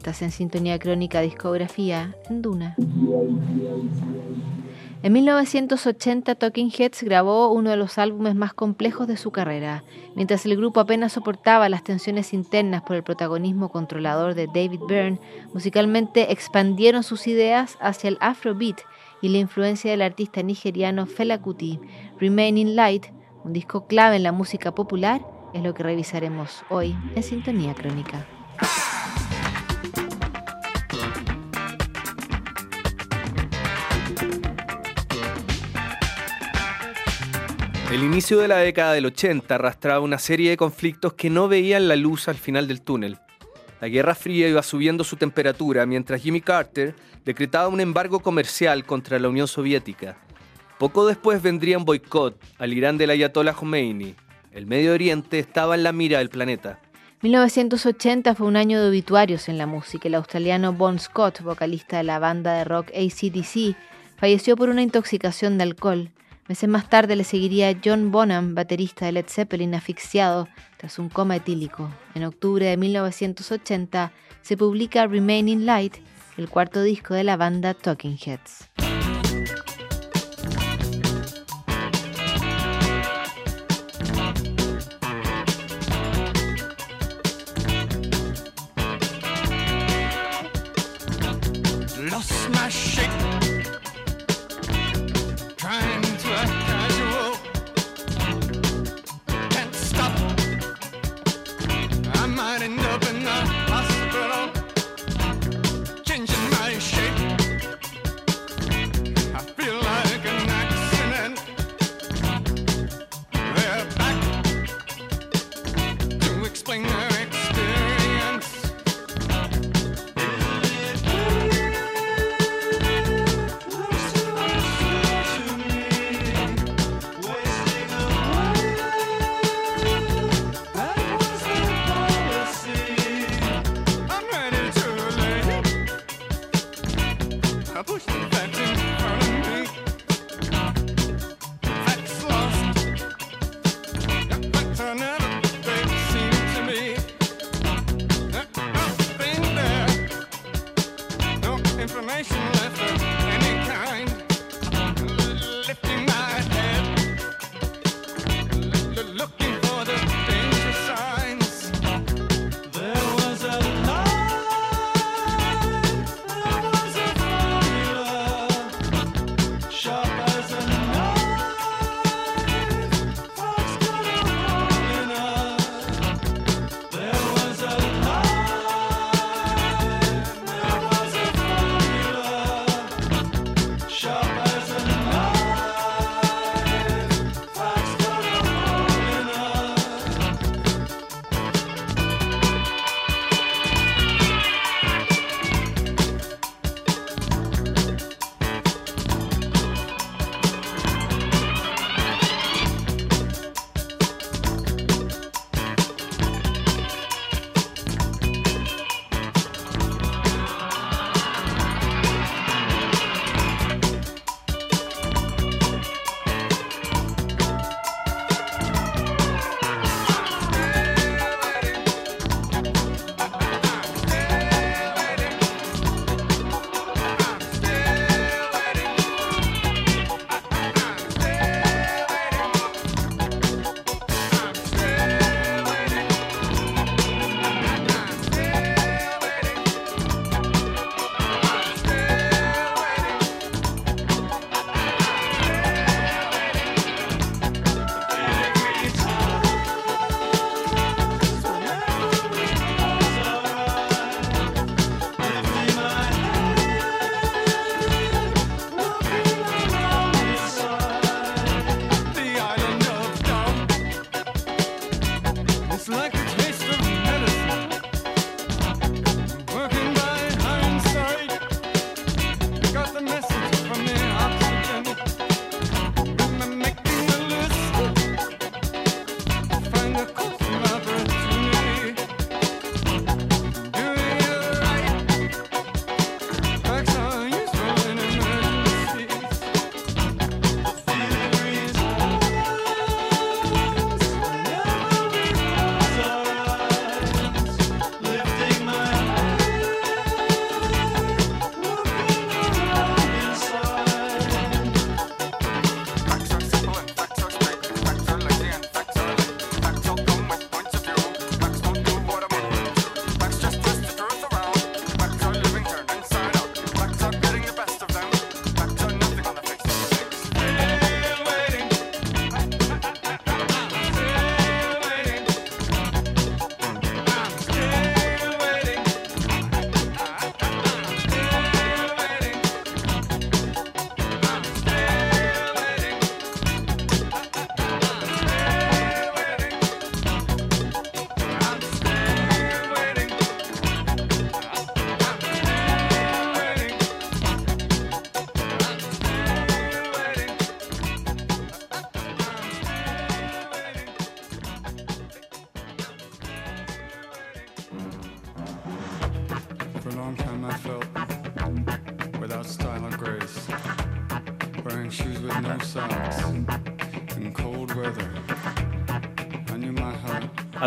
Estás en sintonía crónica discografía en Duna. En 1980 Talking Heads grabó uno de los álbumes más complejos de su carrera, mientras el grupo apenas soportaba las tensiones internas por el protagonismo controlador de David Byrne, musicalmente expandieron sus ideas hacia el afrobeat y la influencia del artista nigeriano Fela Kuti. Remaining Light, un disco clave en la música popular, es lo que revisaremos hoy en Sintonía Crónica. El inicio de la década del 80 arrastraba una serie de conflictos que no veían la luz al final del túnel. La Guerra Fría iba subiendo su temperatura mientras Jimmy Carter decretaba un embargo comercial contra la Unión Soviética. Poco después vendría un boicot al Irán del Ayatollah Khomeini, el Medio Oriente estaba en la mira del planeta. 1980 fue un año de obituarios en la música. El australiano Bon Scott, vocalista de la banda de rock ACDC, falleció por una intoxicación de alcohol. Meses más tarde le seguiría John Bonham, baterista de Led Zeppelin, asfixiado tras un coma etílico. En octubre de 1980 se publica Remaining Light, el cuarto disco de la banda Talking Heads.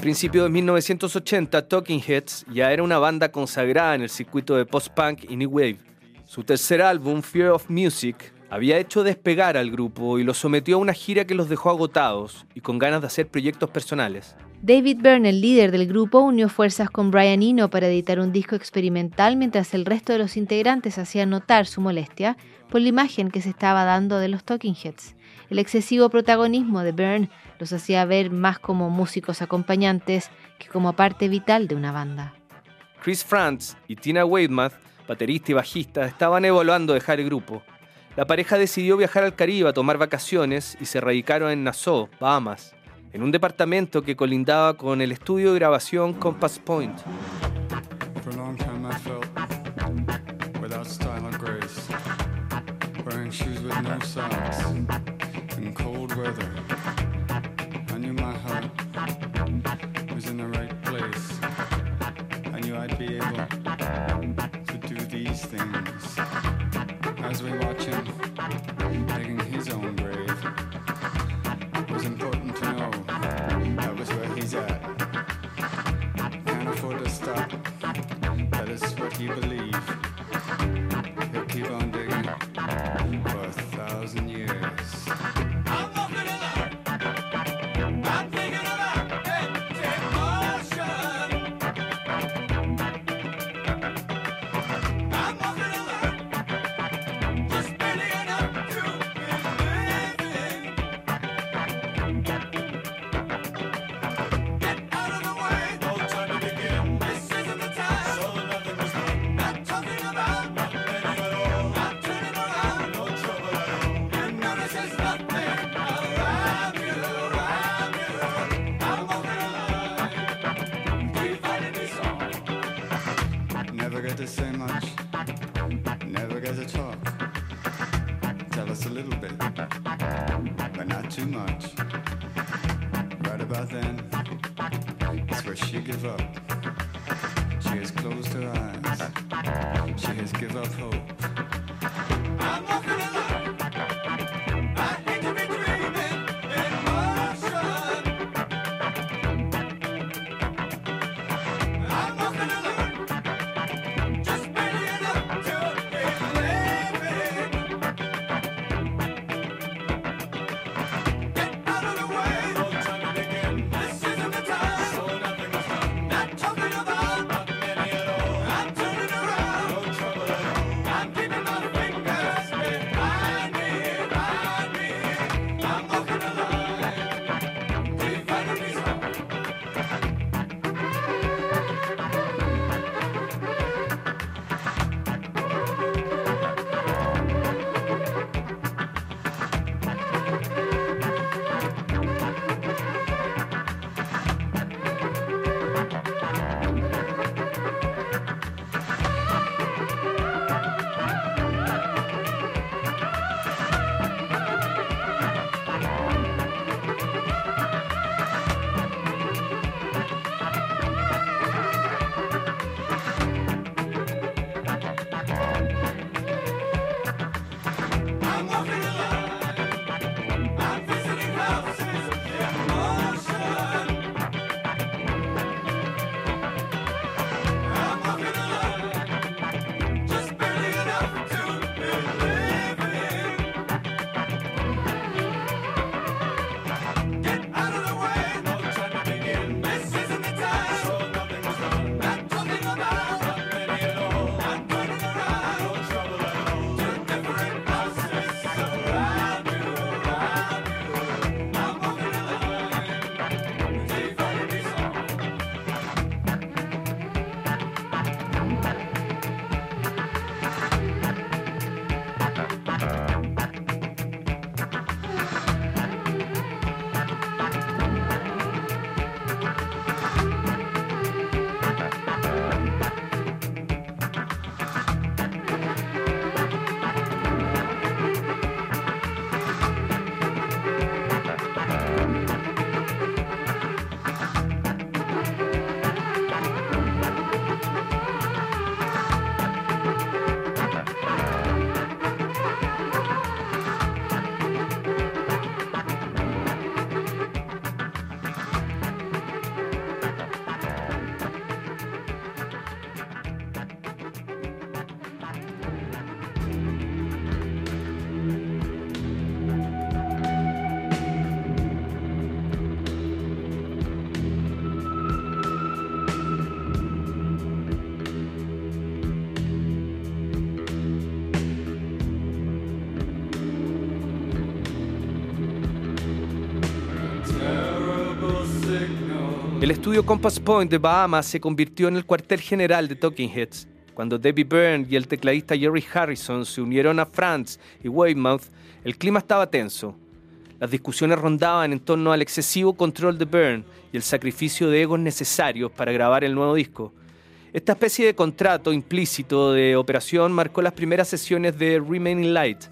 Principios de 1980, Talking Heads ya era una banda consagrada en el circuito de post-punk y new wave. Su tercer álbum, Fear of Music, había hecho despegar al grupo y los sometió a una gira que los dejó agotados y con ganas de hacer proyectos personales. David Byrne, el líder del grupo, unió fuerzas con Brian Eno para editar un disco experimental mientras el resto de los integrantes hacían notar su molestia por la imagen que se estaba dando de los Talking Heads. El excesivo protagonismo de Byrne los hacía ver más como músicos acompañantes que como parte vital de una banda. Chris Frantz y Tina Weidmath, baterista y bajista, estaban evaluando dejar el grupo. La pareja decidió viajar al Caribe a tomar vacaciones y se radicaron en Nassau, Bahamas, en un departamento que colindaba con el estudio de grabación Compass Point. Weather. El estudio Compass Point de Bahamas se convirtió en el cuartel general de Talking Heads. Cuando Debbie Byrne y el tecladista Jerry Harrison se unieron a Franz y Weymouth, el clima estaba tenso. Las discusiones rondaban en torno al excesivo control de Byrne y el sacrificio de egos necesarios para grabar el nuevo disco. Esta especie de contrato implícito de operación marcó las primeras sesiones de Remaining Light.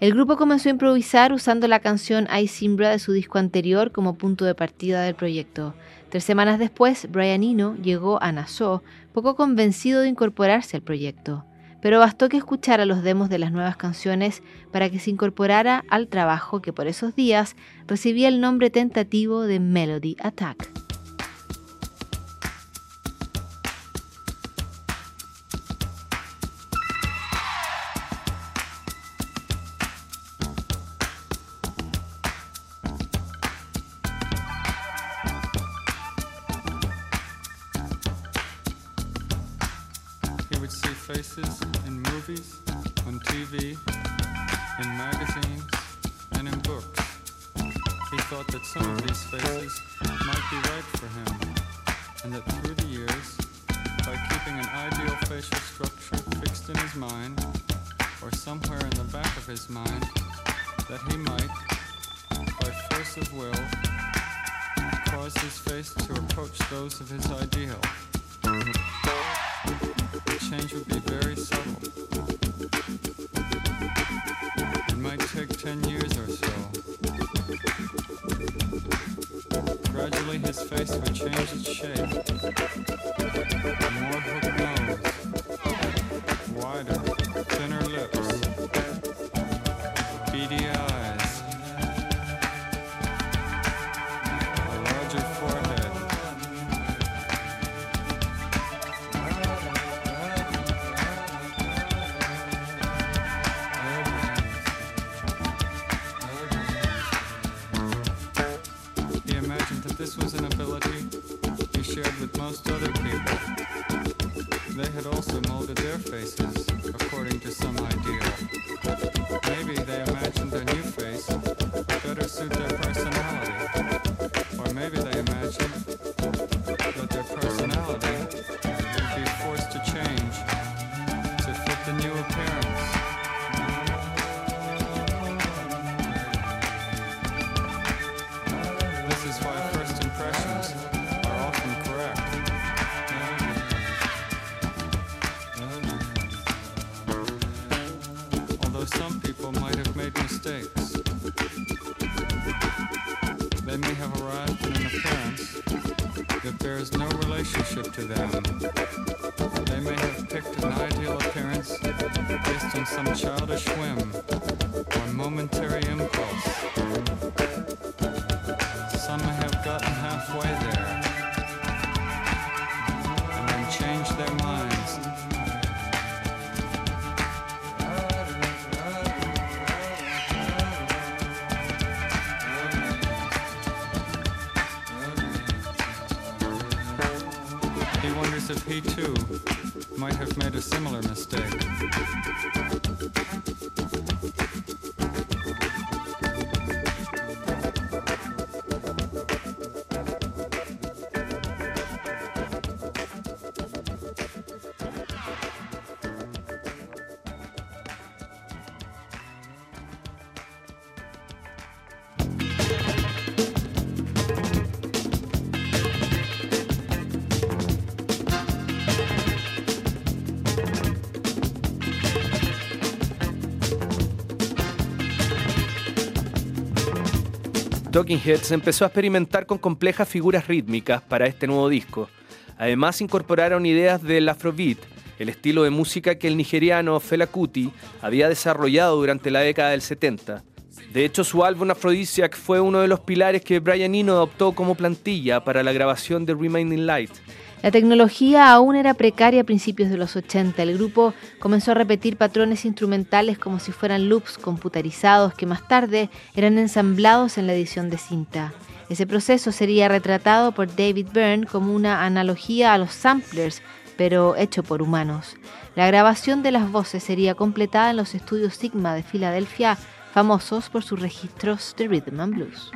El grupo comenzó a improvisar usando la canción I Simbra de su disco anterior como punto de partida del proyecto. Tres semanas después, Brian Eno llegó a Nassau, poco convencido de incorporarse al proyecto. Pero bastó que escuchara los demos de las nuevas canciones para que se incorporara al trabajo que por esos días recibía el nombre tentativo de Melody Attack. Approach of his ideal. The change would be very subtle. It might take 10 years or so. Gradually, his face would change its shape. Their faces according to some ideal. Maybe they might have made a similar mistake. Talking Heads empezó a experimentar con complejas figuras rítmicas para este nuevo disco. Además incorporaron ideas del Afrobeat, el estilo de música que el nigeriano Fela Kuti había desarrollado durante la década del 70. De hecho, su álbum Aphrodisiac fue uno de los pilares que Brian Eno adoptó como plantilla para la grabación de Remaining Light. La tecnología aún era precaria a principios de los 80. El grupo comenzó a repetir patrones instrumentales como si fueran loops computarizados que más tarde eran ensamblados en la edición de cinta. Ese proceso sería retratado por David Byrne como una analogía a los samplers, pero hecho por humanos. La grabación de las voces sería completada en los estudios Sigma de Filadelfia, famosos por sus registros de rhythm and blues.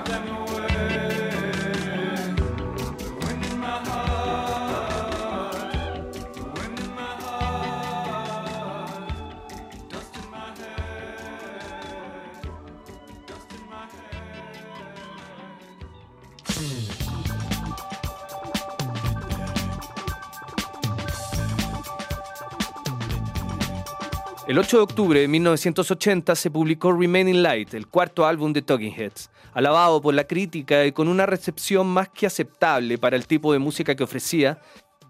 Adam El 8 de octubre de 1980 se publicó Remaining Light, el cuarto álbum de Talking Heads, alabado por la crítica y con una recepción más que aceptable para el tipo de música que ofrecía.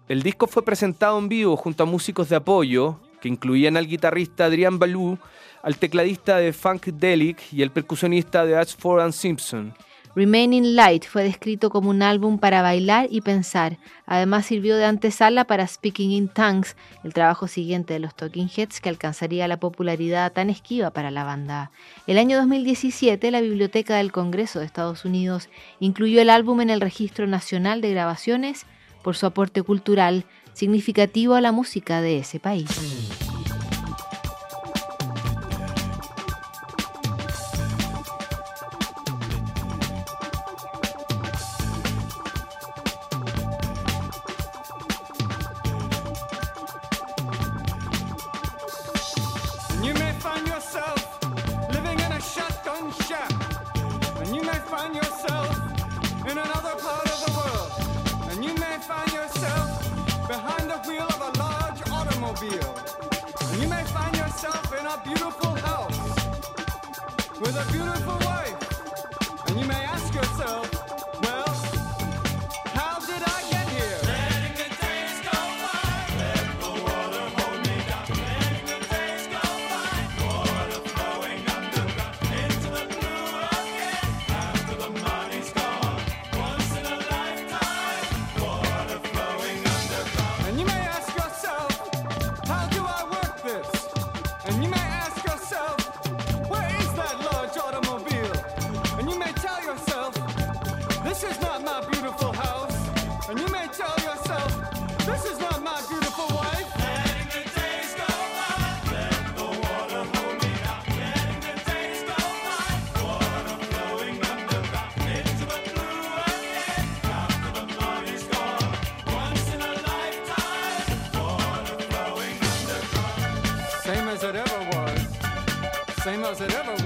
El disco fue presentado en vivo junto a músicos de apoyo, que incluían al guitarrista Adrian Ballou, al tecladista de Funk Delic y el percusionista de Ashford and Simpson. Remaining Light fue descrito como un álbum para bailar y pensar. Además sirvió de antesala para Speaking in Tongues, el trabajo siguiente de los Talking Heads que alcanzaría la popularidad tan esquiva para la banda. El año 2017, la Biblioteca del Congreso de Estados Unidos incluyó el álbum en el Registro Nacional de Grabaciones por su aporte cultural significativo a la música de ese país. with a beautiful wife. And you may ask yourself, was it ever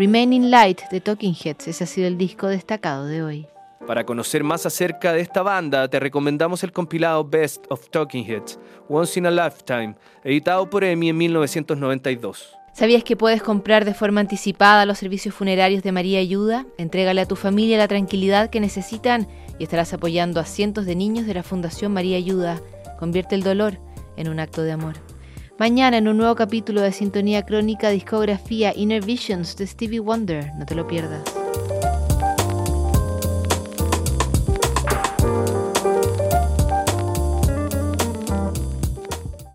Remaining Light de Talking Heads, ese ha sido el disco destacado de hoy. Para conocer más acerca de esta banda, te recomendamos el compilado Best of Talking Heads, Once in a Lifetime, editado por EMI en 1992. ¿Sabías que puedes comprar de forma anticipada los servicios funerarios de María Ayuda? Entrégale a tu familia la tranquilidad que necesitan y estarás apoyando a cientos de niños de la Fundación María Ayuda. Convierte el dolor en un acto de amor. Mañana en un nuevo capítulo de Sintonía Crónica Discografía Inner Visions de Stevie Wonder. No te lo pierdas.